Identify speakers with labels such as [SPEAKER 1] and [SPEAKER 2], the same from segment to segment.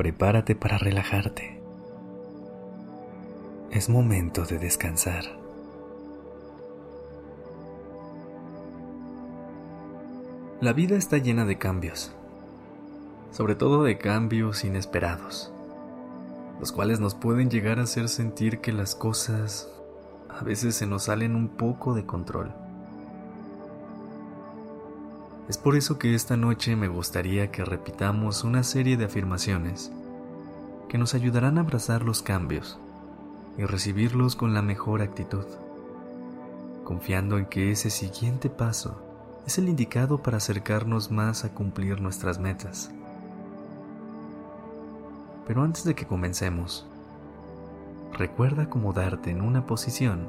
[SPEAKER 1] Prepárate para relajarte. Es momento de descansar. La vida está llena de cambios, sobre todo de cambios inesperados, los cuales nos pueden llegar a hacer sentir que las cosas a veces se nos salen un poco de control. Es por eso que esta noche me gustaría que repitamos una serie de afirmaciones que nos ayudarán a abrazar los cambios y recibirlos con la mejor actitud, confiando en que ese siguiente paso es el indicado para acercarnos más a cumplir nuestras metas. Pero antes de que comencemos, recuerda acomodarte en una posición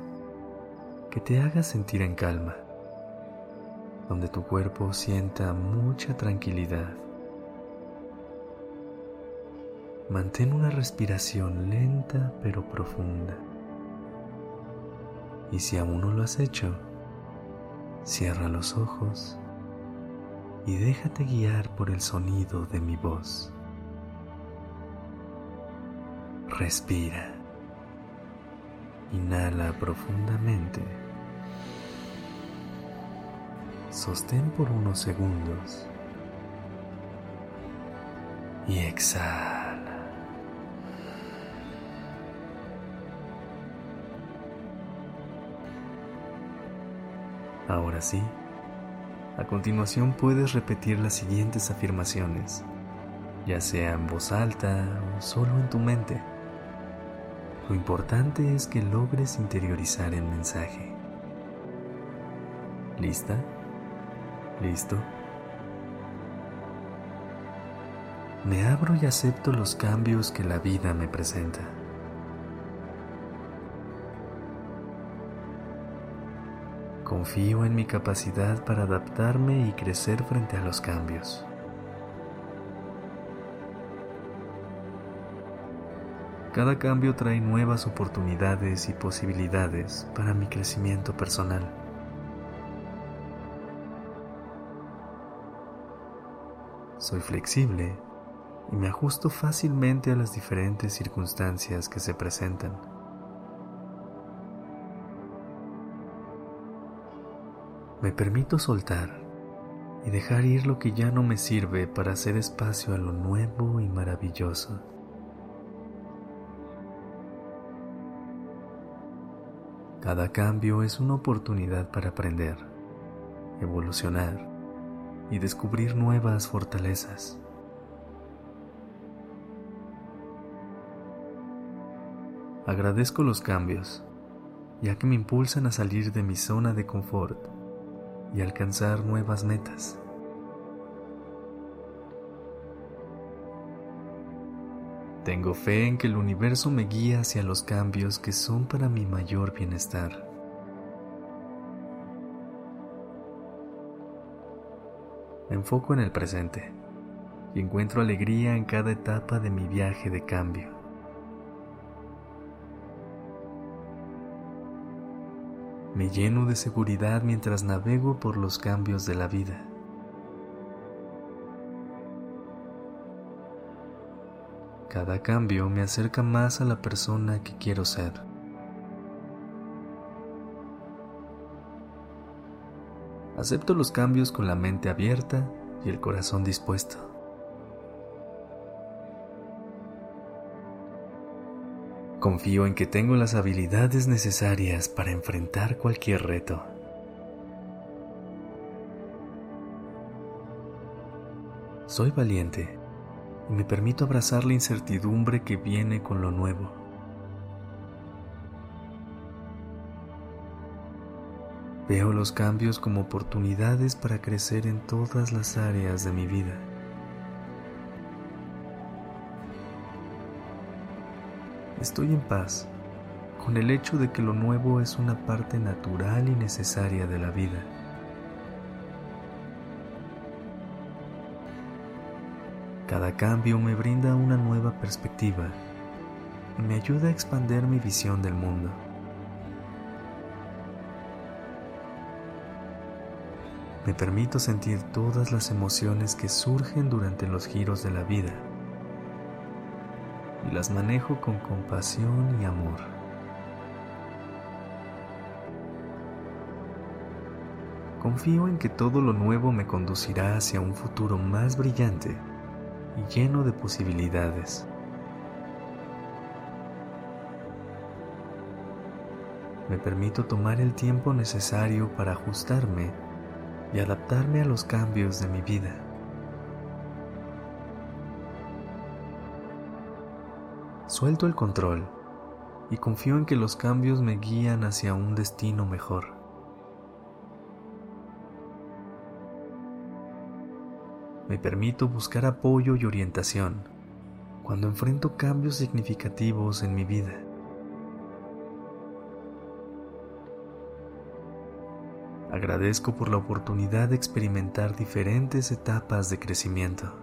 [SPEAKER 1] que te haga sentir en calma donde tu cuerpo sienta mucha tranquilidad. Mantén una respiración lenta pero profunda. Y si aún no lo has hecho, cierra los ojos y déjate guiar por el sonido de mi voz. Respira. Inhala profundamente. Sostén por unos segundos y exhala. Ahora sí, a continuación puedes repetir las siguientes afirmaciones, ya sea en voz alta o solo en tu mente. Lo importante es que logres interiorizar el mensaje. ¿Lista? ¿Listo? Me abro y acepto los cambios que la vida me presenta. Confío en mi capacidad para adaptarme y crecer frente a los cambios. Cada cambio trae nuevas oportunidades y posibilidades para mi crecimiento personal. Soy flexible y me ajusto fácilmente a las diferentes circunstancias que se presentan. Me permito soltar y dejar ir lo que ya no me sirve para hacer espacio a lo nuevo y maravilloso. Cada cambio es una oportunidad para aprender, evolucionar y descubrir nuevas fortalezas. Agradezco los cambios, ya que me impulsan a salir de mi zona de confort y alcanzar nuevas metas. Tengo fe en que el universo me guía hacia los cambios que son para mi mayor bienestar. Me enfoco en el presente y encuentro alegría en cada etapa de mi viaje de cambio. Me lleno de seguridad mientras navego por los cambios de la vida. Cada cambio me acerca más a la persona que quiero ser. Acepto los cambios con la mente abierta y el corazón dispuesto. Confío en que tengo las habilidades necesarias para enfrentar cualquier reto. Soy valiente y me permito abrazar la incertidumbre que viene con lo nuevo. Veo los cambios como oportunidades para crecer en todas las áreas de mi vida. Estoy en paz con el hecho de que lo nuevo es una parte natural y necesaria de la vida. Cada cambio me brinda una nueva perspectiva y me ayuda a expandir mi visión del mundo. Me permito sentir todas las emociones que surgen durante los giros de la vida y las manejo con compasión y amor. Confío en que todo lo nuevo me conducirá hacia un futuro más brillante y lleno de posibilidades. Me permito tomar el tiempo necesario para ajustarme y adaptarme a los cambios de mi vida. Suelto el control y confío en que los cambios me guían hacia un destino mejor. Me permito buscar apoyo y orientación cuando enfrento cambios significativos en mi vida. Agradezco por la oportunidad de experimentar diferentes etapas de crecimiento.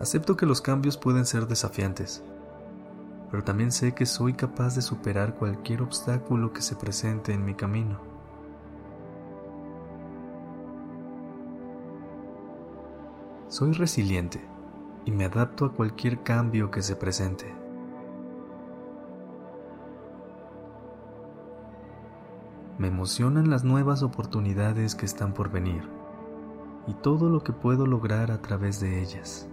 [SPEAKER 1] Acepto que los cambios pueden ser desafiantes, pero también sé que soy capaz de superar cualquier obstáculo que se presente en mi camino. Soy resiliente y me adapto a cualquier cambio que se presente. Me emocionan las nuevas oportunidades que están por venir y todo lo que puedo lograr a través de ellas.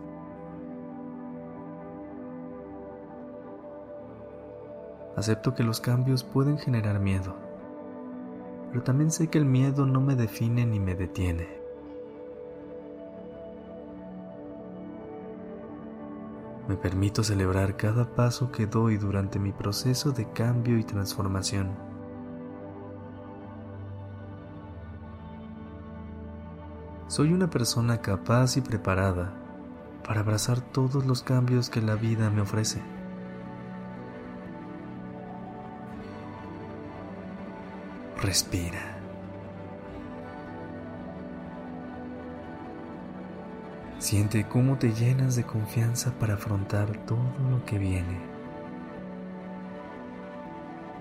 [SPEAKER 1] Acepto que los cambios pueden generar miedo, pero también sé que el miedo no me define ni me detiene. Me permito celebrar cada paso que doy durante mi proceso de cambio y transformación. Soy una persona capaz y preparada para abrazar todos los cambios que la vida me ofrece. Respira. Siente cómo te llenas de confianza para afrontar todo lo que viene.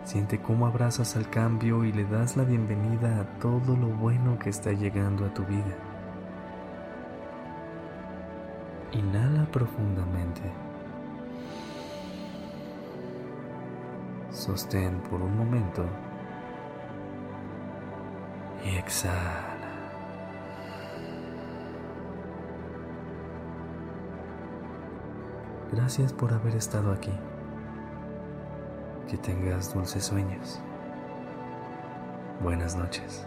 [SPEAKER 1] Siente cómo abrazas al cambio y le das la bienvenida a todo lo bueno que está llegando a tu vida. Inhala profundamente. Sostén por un momento y exhala. Gracias por haber estado aquí. Que tengas dulces sueños. Buenas noches.